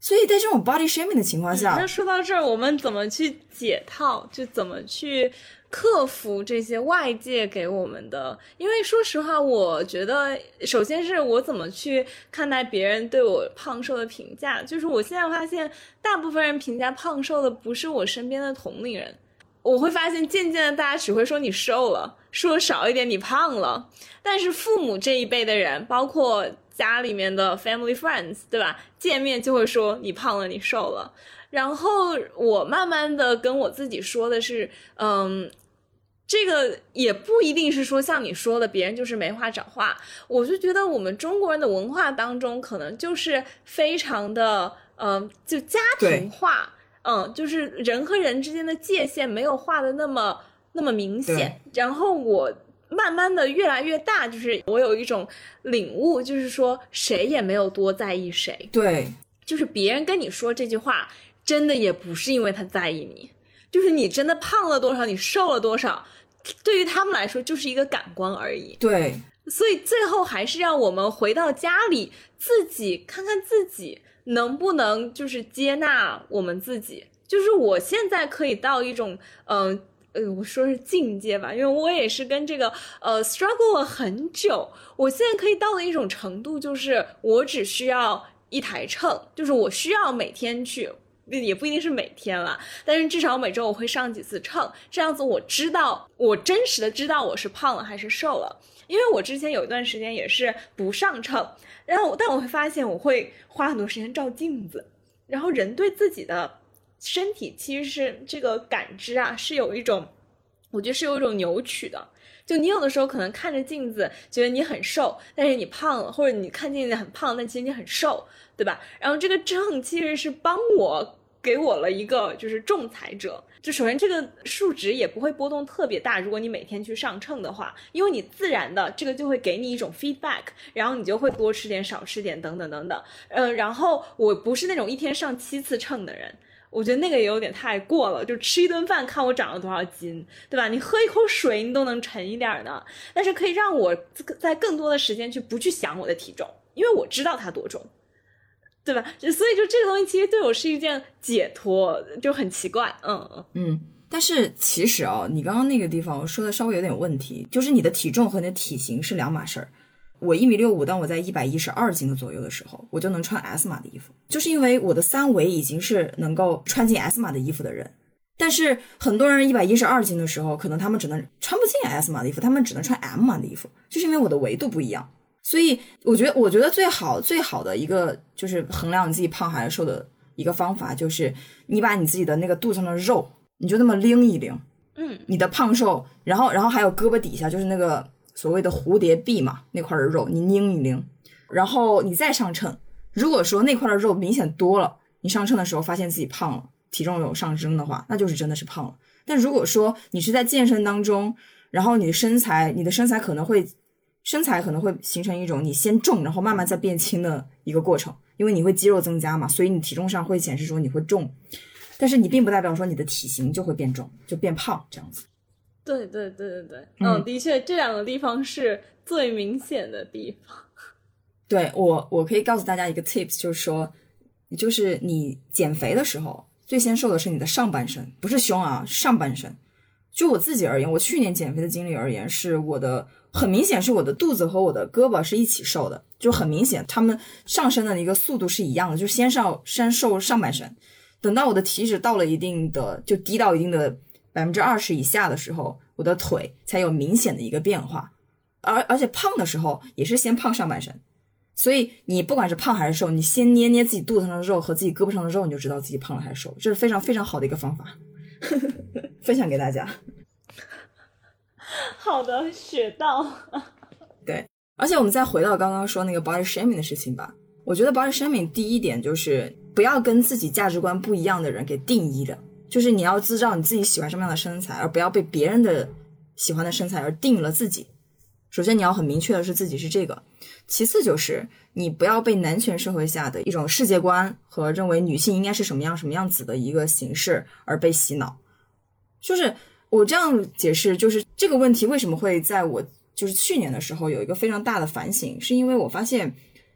所以在这种 body shaming 的情况下，那说到这儿，我们怎么去解套？就怎么去？克服这些外界给我们的，因为说实话，我觉得首先是我怎么去看待别人对我胖瘦的评价，就是我现在发现，大部分人评价胖瘦的不是我身边的同龄人，我会发现渐渐的大家只会说你瘦了，说少一点你胖了，但是父母这一辈的人，包括家里面的 family friends，对吧？见面就会说你胖了，你瘦了。然后我慢慢的跟我自己说的是，嗯，这个也不一定是说像你说的，别人就是没话找话。我就觉得我们中国人的文化当中，可能就是非常的，嗯，就家庭化，嗯，就是人和人之间的界限没有画的那么那么明显。然后我慢慢的越来越大，就是我有一种领悟，就是说谁也没有多在意谁，对，就是别人跟你说这句话。真的也不是因为他在意你，就是你真的胖了多少，你瘦了多少，对于他们来说就是一个感官而已。对，所以最后还是让我们回到家里，自己看看自己能不能就是接纳我们自己。就是我现在可以到一种，嗯呃，我说是境界吧，因为我也是跟这个呃 struggle 了很久。我现在可以到的一种程度，就是我只需要一台秤，就是我需要每天去。也不一定是每天了，但是至少每周我会上几次秤，这样子我知道我真实的知道我是胖了还是瘦了。因为我之前有一段时间也是不上秤，然后但我会发现我会花很多时间照镜子，然后人对自己的身体其实是这个感知啊是有一种，我觉得是有一种扭曲的。就你有的时候可能看着镜子觉得你很瘦，但是你胖了，或者你看镜子很胖，但其实你很瘦，对吧？然后这个秤其实是帮我。给我了一个就是仲裁者，就首先这个数值也不会波动特别大。如果你每天去上秤的话，因为你自然的这个就会给你一种 feedback，然后你就会多吃点少吃点等等等等。嗯，然后我不是那种一天上七次秤的人，我觉得那个也有点太过了。就吃一顿饭看我长了多少斤，对吧？你喝一口水你都能沉一点呢。但是可以让我在更多的时间去不去想我的体重，因为我知道它多重。对吧？所以就这个东西，其实对我是一件解脱，就很奇怪。嗯嗯。但是其实啊，你刚刚那个地方我说的稍微有点问题，就是你的体重和你的体型是两码事儿。我一米六五，当我在一百一十二斤的左右的时候，我就能穿 S 码的衣服，就是因为我的三围已经是能够穿进 S 码的衣服的人。但是很多人一百一十二斤的时候，可能他们只能穿不进 S 码的衣服，他们只能穿 M 码的衣服，就是因为我的维度不一样。所以我觉得，我觉得最好最好的一个就是衡量你自己胖还是瘦的一个方法，就是你把你自己的那个肚子上的肉，你就那么拎一拎，嗯，你的胖瘦，然后然后还有胳膊底下就是那个所谓的蝴蝶臂嘛那块的肉，你拎一拎，然后你再上秤。如果说那块的肉明显多了，你上秤的时候发现自己胖了，体重有上升的话，那就是真的是胖了。但如果说你是在健身当中，然后你的身材，你的身材可能会身材可能会形成一种你先重，然后慢慢再变轻的一个过程，因为你会肌肉增加嘛，所以你体重上会显示说你会重，但是你并不代表说你的体型就会变重，就变胖这样子。对对对对对，嗯，的确这两个地方是最明显的地方。对我，我可以告诉大家一个 tips，就是说，就是你减肥的时候，最先瘦的是你的上半身，不是胸啊，上半身。就我自己而言，我去年减肥的经历而言，是我的很明显是我的肚子和我的胳膊是一起瘦的，就很明显，他们上身的一个速度是一样的，就先上先瘦上半身，等到我的体脂到了一定的，就低到一定的。百分之二十以下的时候，我的腿才有明显的一个变化，而而且胖的时候也是先胖上半身，所以你不管是胖还是瘦，你先捏捏自己肚子上的肉和自己胳膊上的肉，你就知道自己胖了还是瘦，这是非常非常好的一个方法，呵 呵分享给大家。好的，学到。对，而且我们再回到刚刚说那个 body shaming 的事情吧，我觉得 body shaming 第一点就是不要跟自己价值观不一样的人给定义的。就是你要知道你自己喜欢什么样的身材，而不要被别人的喜欢的身材而定了自己。首先你要很明确的是自己是这个，其次就是你不要被男权社会下的一种世界观和认为女性应该是什么样什么样子的一个形式而被洗脑。就是我这样解释，就是这个问题为什么会在我就是去年的时候有一个非常大的反省，是因为我发现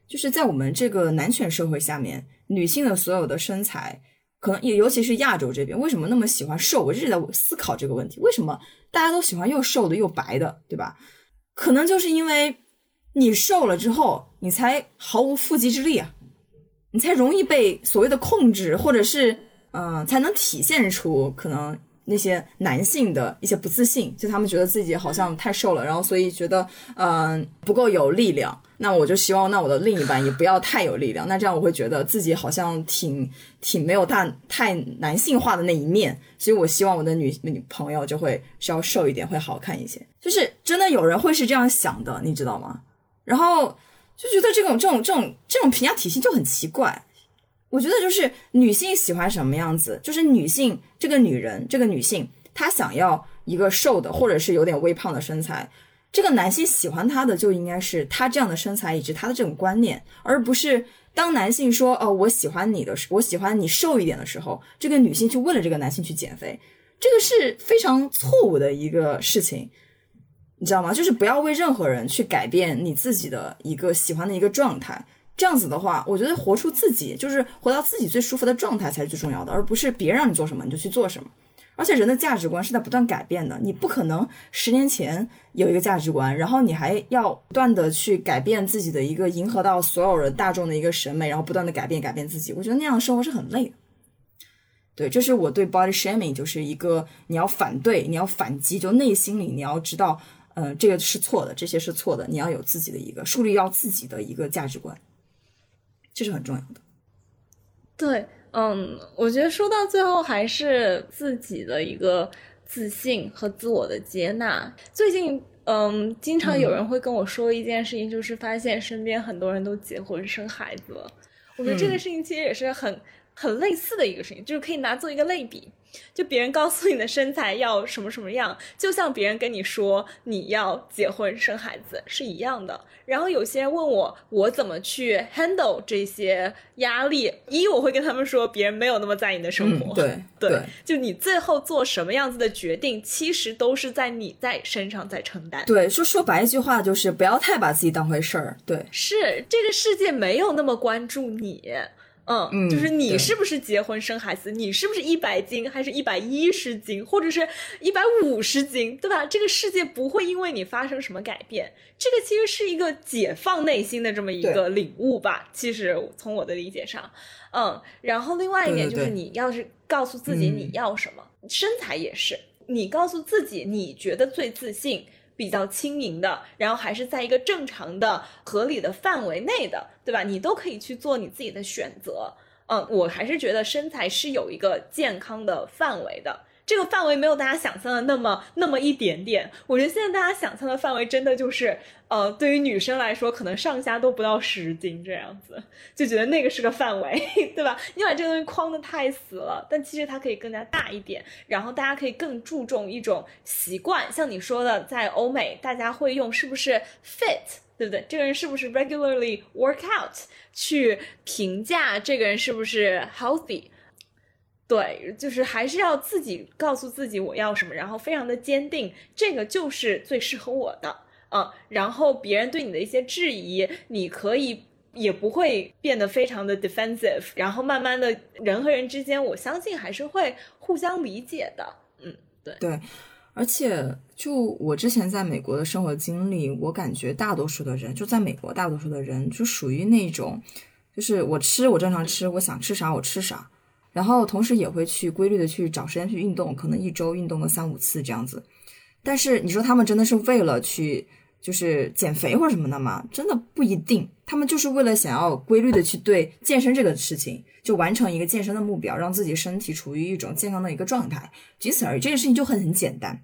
就是在我们这个男权社会下面，女性的所有的身材。可能也尤其是亚洲这边，为什么那么喜欢瘦？我一直在思考这个问题：为什么大家都喜欢又瘦的又白的，对吧？可能就是因为你瘦了之后，你才毫无缚鸡之力啊，你才容易被所谓的控制，或者是嗯，才能体现出可能那些男性的一些不自信，就他们觉得自己好像太瘦了，然后所以觉得嗯不够有力量。那我就希望，那我的另一半也不要太有力量。那这样我会觉得自己好像挺挺没有大太男性化的那一面。所以我希望我的女女朋友就会稍瘦一点，会好看一些。就是真的有人会是这样想的，你知道吗？然后就觉得这种这种这种这种评价体系就很奇怪。我觉得就是女性喜欢什么样子，就是女性这个女人这个女性她想要一个瘦的或者是有点微胖的身材。这个男性喜欢她的就应该是她这样的身材以及他的这种观念，而不是当男性说哦我喜欢你的时，我喜欢你瘦一点的时候，这个女性去为了这个男性去减肥，这个是非常错误的一个事情，你知道吗？就是不要为任何人去改变你自己的一个喜欢的一个状态，这样子的话，我觉得活出自己，就是活到自己最舒服的状态才是最重要的，而不是别人让你做什么你就去做什么。而且人的价值观是在不断改变的，你不可能十年前有一个价值观，然后你还要不断的去改变自己的一个迎合到所有人大众的一个审美，然后不断的改变改变自己。我觉得那样的生活是很累的。对，这是我对 body shaming 就是一个你要反对，你要反击，就内心里你要知道，呃，这个是错的，这些是错的，你要有自己的一个树立要自己的一个价值观，这是很重要的。对。嗯，我觉得说到最后还是自己的一个自信和自我的接纳。最近，嗯，经常有人会跟我说一件事情，就是发现身边很多人都结婚生孩子了。我觉得这个事情其实也是很很类似的一个事情，就是可以拿做一个类比。就别人告诉你的身材要什么什么样，就像别人跟你说你要结婚生孩子是一样的。然后有些人问我，我怎么去 handle 这些压力？一我会跟他们说，别人没有那么在意你的生活。对对，就你最后做什么样子的决定，其实都是在你在身上在承担。对，说说白一句话就是不要太把自己当回事儿。对，是这个世界没有那么关注你。嗯，就是你是不是结婚生孩子？你是不是一百斤，还是一百一十斤，或者是一百五十斤，对吧？这个世界不会因为你发生什么改变。这个其实是一个解放内心的这么一个领悟吧。其实从我的理解上，嗯，然后另外一点就是，你要是告诉自己你要什么，身材也是，你告诉自己你觉得最自信。比较轻盈的，然后还是在一个正常的、合理的范围内的，对吧？你都可以去做你自己的选择。嗯，我还是觉得身材是有一个健康的范围的。这个范围没有大家想象的那么那么一点点。我觉得现在大家想象的范围真的就是，呃，对于女生来说，可能上下都不到十斤这样子，就觉得那个是个范围，对吧？你把这个东西框的太死了，但其实它可以更加大一点，然后大家可以更注重一种习惯，像你说的，在欧美大家会用是不是 fit。对不对？这个人是不是 regularly work out 去评价这个人是不是 healthy？对，就是还是要自己告诉自己我要什么，然后非常的坚定，这个就是最适合我的。嗯，然后别人对你的一些质疑，你可以也不会变得非常的 defensive，然后慢慢的人和人之间，我相信还是会互相理解的。嗯，对对。而且，就我之前在美国的生活经历，我感觉大多数的人就在美国，大多数的人就属于那种，就是我吃我正常吃，我想吃啥我吃啥，然后同时也会去规律的去找时间去运动，可能一周运动个三五次这样子。但是你说他们真的是为了去就是减肥或者什么的吗？真的不一定，他们就是为了想要规律的去对健身这个事情。就完成一个健身的目标，让自己身体处于一种健康的一个状态，仅此而已。这件事情就很很简单。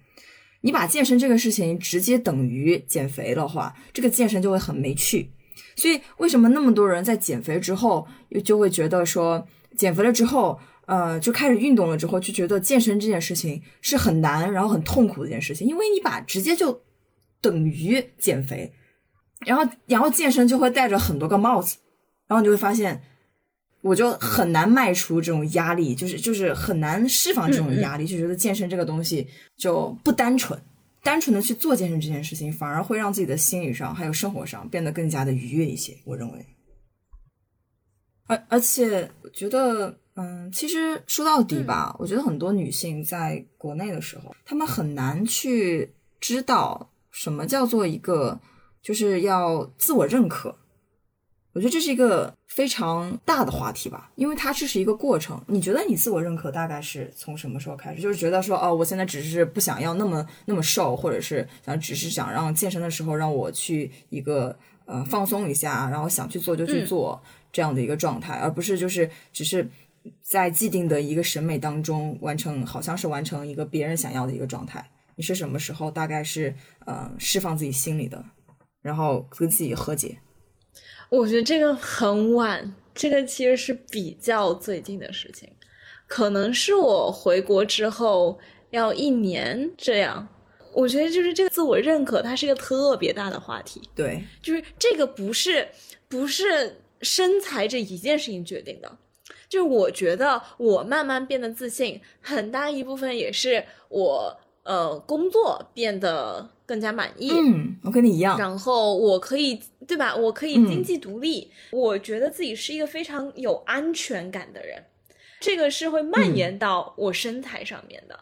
你把健身这个事情直接等于减肥的话，这个健身就会很没趣。所以为什么那么多人在减肥之后又，就会觉得说减肥了之后，呃，就开始运动了之后，就觉得健身这件事情是很难，然后很痛苦的一件事情，因为你把直接就等于减肥，然后然后健身就会戴着很多个帽子，然后你就会发现。我就很难迈出这种压力，就是就是很难释放这种压力，就觉得健身这个东西就不单纯，单纯的去做健身这件事情，反而会让自己的心理上还有生活上变得更加的愉悦一些。我认为，而而且我觉得，嗯，其实说到底吧，我觉得很多女性在国内的时候，她们很难去知道什么叫做一个就是要自我认可。我觉得这是一个非常大的话题吧，因为它这是一个过程。你觉得你自我认可大概是从什么时候开始？就是觉得说，哦，我现在只是不想要那么那么瘦，或者是想只是想让健身的时候让我去一个呃放松一下，然后想去做就去做这样的一个状态，而不是就是只是在既定的一个审美当中完成，好像是完成一个别人想要的一个状态。你是什么时候大概是呃释放自己心里的，然后跟自己和解？我觉得这个很晚，这个其实是比较最近的事情，可能是我回国之后要一年这样。我觉得就是这个自我认可，它是一个特别大的话题。对，就是这个不是不是身材这一件事情决定的，就是我觉得我慢慢变得自信，很大一部分也是我呃工作变得。更加满意，嗯，我跟你一样。然后我可以，对吧？我可以经济独立，我觉得自己是一个非常有安全感的人，这个是会蔓延到我身材上面的。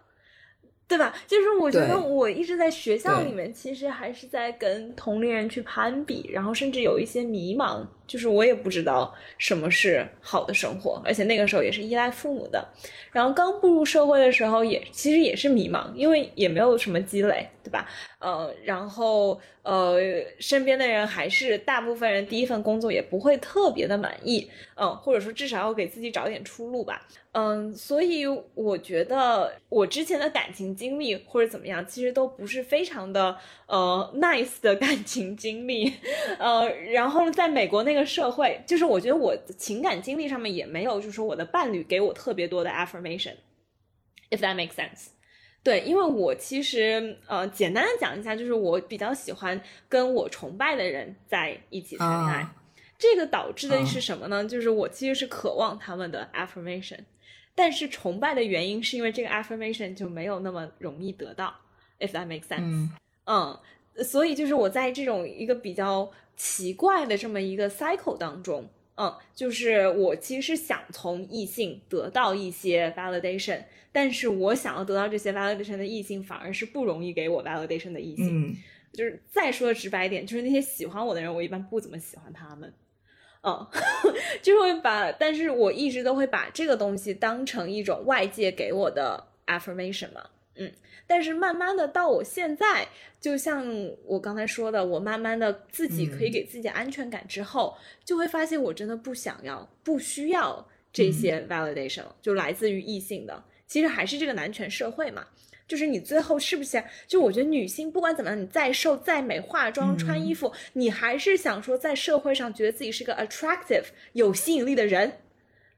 对吧？就是我觉得我一直在学校里面，其实还是在跟同龄人去攀比，然后甚至有一些迷茫，就是我也不知道什么是好的生活，而且那个时候也是依赖父母的。然后刚步入社会的时候，也其实也是迷茫，因为也没有什么积累，对吧？呃，然后呃，身边的人还是大部分人第一份工作也不会特别的满意，嗯，或者说至少要给自己找点出路吧。嗯，所以我觉得我之前的感情经历或者怎么样，其实都不是非常的呃 nice 的感情经历，呃，然后在美国那社会，就是我觉得我情感经历上面也没有，就是说我的伴侣给我特别多的 affirmation，if that makes sense。对，因为我其实呃简单的讲一下，就是我比较喜欢跟我崇拜的人在一起谈恋爱，这个导致的是什么呢？就是我其实是渴望他们的 affirmation。但是崇拜的原因是因为这个 affirmation 就没有那么容易得到，if that makes sense。嗯，所以就是我在这种一个比较奇怪的这么一个 cycle 当中，嗯，就是我其实是想从异性得到一些 validation，但是我想要得到这些 validation 的异性反而是不容易给我 validation 的异性。就是再说的直白一点，就是那些喜欢我的人，我一般不怎么喜欢他们。嗯，就会把，但是我一直都会把这个东西当成一种外界给我的 affirmation 嘛，嗯，但是慢慢的到我现在，就像我刚才说的，我慢慢的自己可以给自己安全感之后，就会发现我真的不想要、不需要这些 validation，就来自于异性的。其实还是这个男权社会嘛。就是你最后是不是？就我觉得女性不管怎么样，你再瘦再美，化妆穿衣服，你还是想说在社会上觉得自己是个 attractive 有吸引力的人。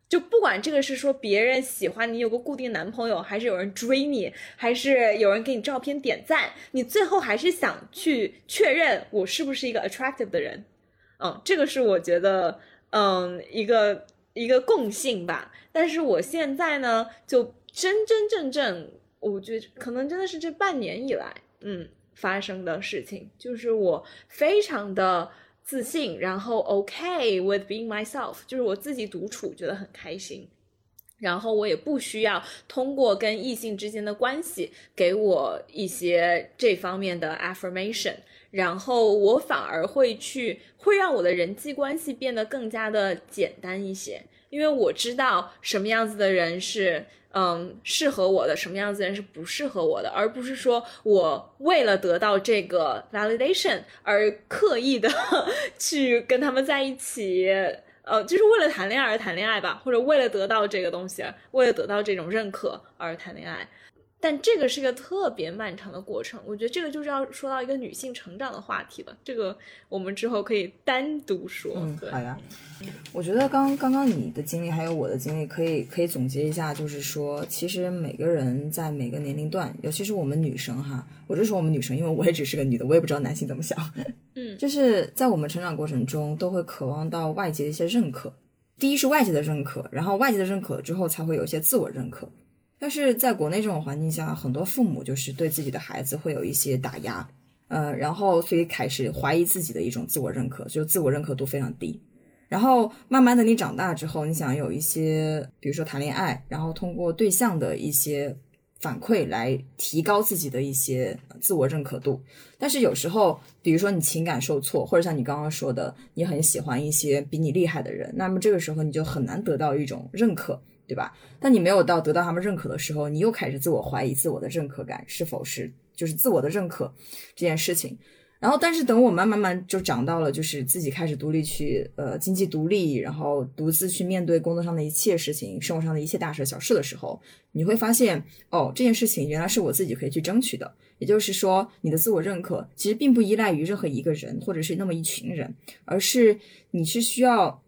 就不管这个是说别人喜欢你有个固定男朋友，还是有人追你，还是有人给你照片点赞，你最后还是想去确认我是不是一个 attractive 的人。嗯，这个是我觉得嗯一个一个共性吧。但是我现在呢，就真真正正。我觉得可能真的是这半年以来，嗯，发生的事情，就是我非常的自信，然后 OK with being myself，就是我自己独处觉得很开心，然后我也不需要通过跟异性之间的关系给我一些这方面的 affirmation，然后我反而会去会让我的人际关系变得更加的简单一些，因为我知道什么样子的人是。嗯，适合我的什么样子人是不适合我的，而不是说我为了得到这个 validation 而刻意的 去跟他们在一起，呃，就是为了谈恋爱而谈恋爱吧，或者为了得到这个东西，为了得到这种认可而谈恋爱。但这个是个特别漫长的过程，我觉得这个就是要说到一个女性成长的话题了。这个我们之后可以单独说。嗯，好呀。我觉得刚刚刚你的经历还有我的经历，可以可以总结一下，就是说，其实每个人在每个年龄段，尤其是我们女生哈，我就说我们女生，因为我也只是个女的，我也不知道男性怎么想。嗯，就是在我们成长过程中，都会渴望到外界的一些认可。第一是外界的认可，然后外界的认可之后，才会有一些自我认可。但是在国内这种环境下，很多父母就是对自己的孩子会有一些打压，呃，然后所以开始怀疑自己的一种自我认可，就自我认可度非常低。然后慢慢的你长大之后，你想有一些，比如说谈恋爱，然后通过对象的一些反馈来提高自己的一些自我认可度。但是有时候，比如说你情感受挫，或者像你刚刚说的，你很喜欢一些比你厉害的人，那么这个时候你就很难得到一种认可。对吧？但你没有到得到他们认可的时候，你又开始自我怀疑自我的认可感是否是就是自我的认可这件事情。然后，但是等我们慢慢就长到了，就是自己开始独立去呃经济独立，然后独自去面对工作上的一切事情、生活上的一切大事小事的时候，你会发现哦，这件事情原来是我自己可以去争取的。也就是说，你的自我认可其实并不依赖于任何一个人或者是那么一群人，而是你是需要。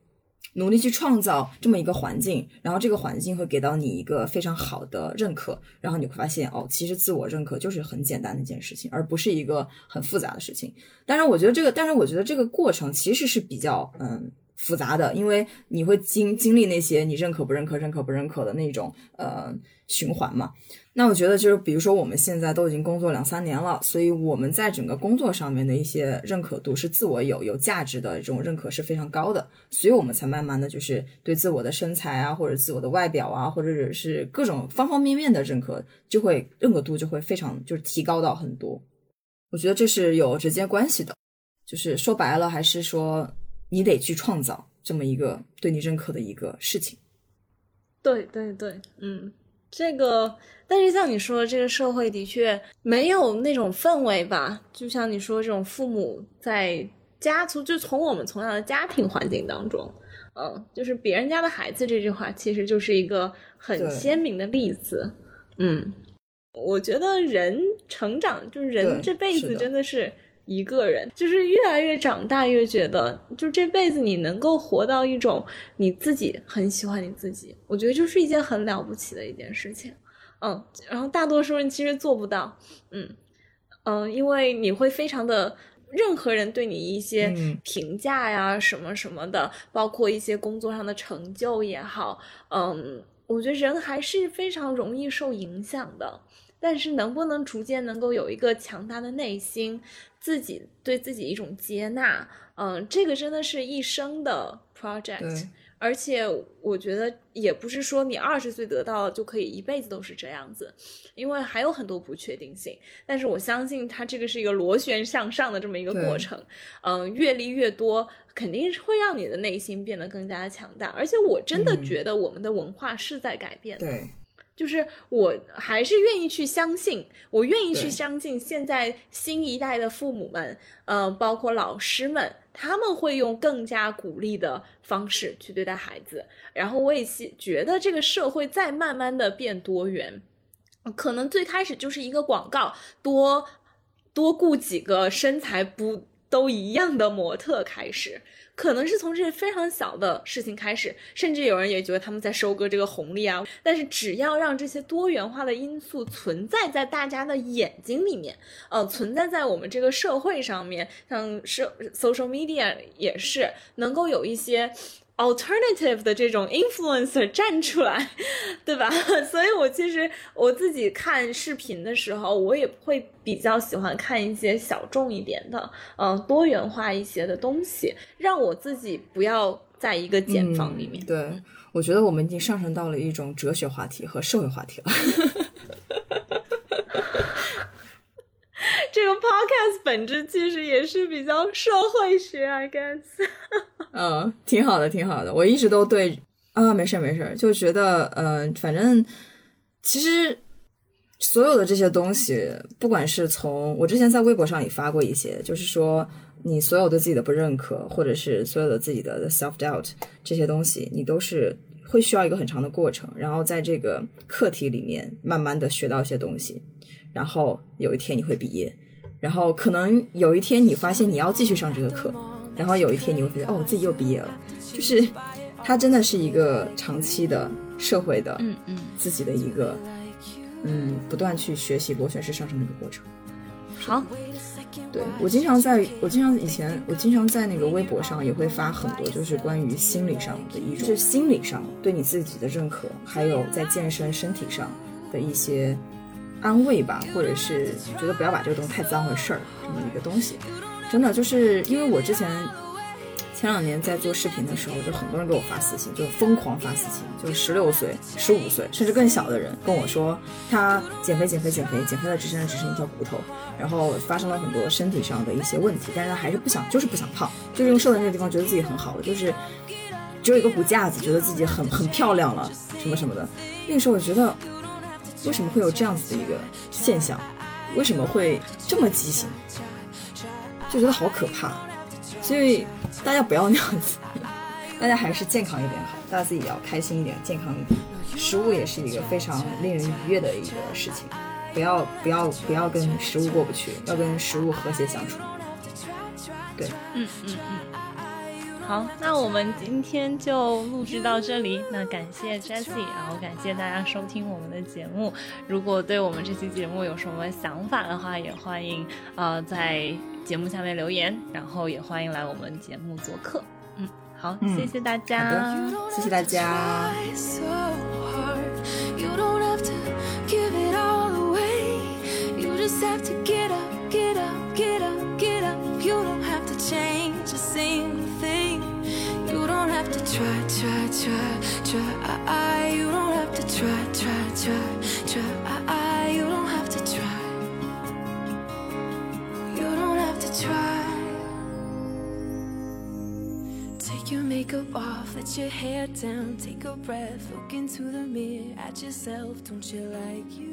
努力去创造这么一个环境，然后这个环境会给到你一个非常好的认可，然后你会发现哦，其实自我认可就是很简单的一件事情，而不是一个很复杂的事情。当然，我觉得这个，但是我觉得这个过程其实是比较嗯复杂的，因为你会经经历那些你认可不认可、认可不认可的那种呃循环嘛。那我觉得就是，比如说我们现在都已经工作两三年了，所以我们在整个工作上面的一些认可度是自我有有价值的这种认可是非常高的，所以我们才慢慢的就是对自我的身材啊，或者自我的外表啊，或者是各种方方面面的认可，就会认可度就会非常就是提高到很多。我觉得这是有直接关系的，就是说白了还是说你得去创造这么一个对你认可的一个事情。对对对，嗯。这个，但是像你说，这个社会的确没有那种氛围吧？就像你说，这种父母在家族就从我们从小的家庭环境当中，嗯，就是别人家的孩子这句话，其实就是一个很鲜明的例子。嗯，我觉得人成长，就是人这辈子真的是。一个人就是越来越长大，越觉得就这辈子你能够活到一种你自己很喜欢你自己，我觉得就是一件很了不起的一件事情。嗯，然后大多数人其实做不到。嗯嗯，因为你会非常的，任何人对你一些评价呀什么什么的，包括一些工作上的成就也好，嗯，我觉得人还是非常容易受影响的。但是能不能逐渐能够有一个强大的内心？自己对自己一种接纳，嗯，这个真的是一生的 project，而且我觉得也不是说你二十岁得到就可以一辈子都是这样子，因为还有很多不确定性。但是我相信它这个是一个螺旋向上的这么一个过程，嗯，阅历越多，肯定是会让你的内心变得更加的强大。而且我真的觉得我们的文化是在改变的。就是我还是愿意去相信，我愿意去相信现在新一代的父母们，呃，包括老师们，他们会用更加鼓励的方式去对待孩子。然后我也希觉得这个社会在慢慢的变多元，可能最开始就是一个广告，多多雇几个身材不都一样的模特开始。可能是从这些非常小的事情开始，甚至有人也觉得他们在收割这个红利啊。但是只要让这些多元化的因素存在在大家的眼睛里面，呃，存在在我们这个社会上面，像社 social media 也是能够有一些。alternative 的这种 influencer 站出来，对吧？所以我其实我自己看视频的时候，我也会比较喜欢看一些小众一点的，嗯，多元化一些的东西，让我自己不要在一个茧房里面。对，我觉得我们已经上升到了一种哲学话题和社会话题了。这个 podcast 本质其实也是比较社会学，I guess。嗯，挺好的，挺好的。我一直都对啊，没事没事，就觉得呃，反正其实所有的这些东西，不管是从我之前在微博上也发过一些，就是说你所有对自己的不认可，或者是所有的自己的 self doubt 这些东西，你都是会需要一个很长的过程，然后在这个课题里面慢慢的学到一些东西，然后有一天你会毕业，然后可能有一天你发现你要继续上这个课。然后有一天你会觉得，哦，我自己又毕业了，就是它真的是一个长期的社会的，嗯嗯，自己的一个，嗯，不断去学习螺旋式上升的一个过程。好，对我经常在，我经常以前我经常在那个微博上也会发很多，就是关于心理上的一种，就是心理上对你自己的认可，还有在健身身体上的一些安慰吧，或者是觉得不要把这个东西太脏的事儿这么一个东西。真的就是因为我之前前两年在做视频的时候，就很多人给我发私信，就疯狂发私信，就是十六岁、十五岁甚至更小的人跟我说，他减肥、减肥、减肥，减肥了只剩只剩一条骨头，然后发生了很多身体上的一些问题，但是他还是不想，就是不想胖，就是用瘦的那个地方觉得自己很好了，就是只有一个骨架子，觉得自己很很漂亮了，什么什么的。那个时候我觉得，为什么会有这样子的一个现象？为什么会这么畸形？就觉得好可怕，所以大家不要那样子，大家还是健康一点好，大家自己要开心一点，健康一点。食物也是一个非常令人愉悦的一个事情，不要不要不要跟食物过不去，要跟食物和谐相处。对，嗯嗯嗯。好，那我们今天就录制到这里。那感谢 Jessie，然后感谢大家收听我们的节目。如果对我们这期节目有什么想法的话，也欢迎呃在节目下面留言，然后也欢迎来我们节目做客。嗯，好，谢谢大家，谢谢大家。have to try, try, try, try. You don't have to try, to try. Take your makeup off, let your hair down, take a breath, look into the mirror at yourself. Don't you like you?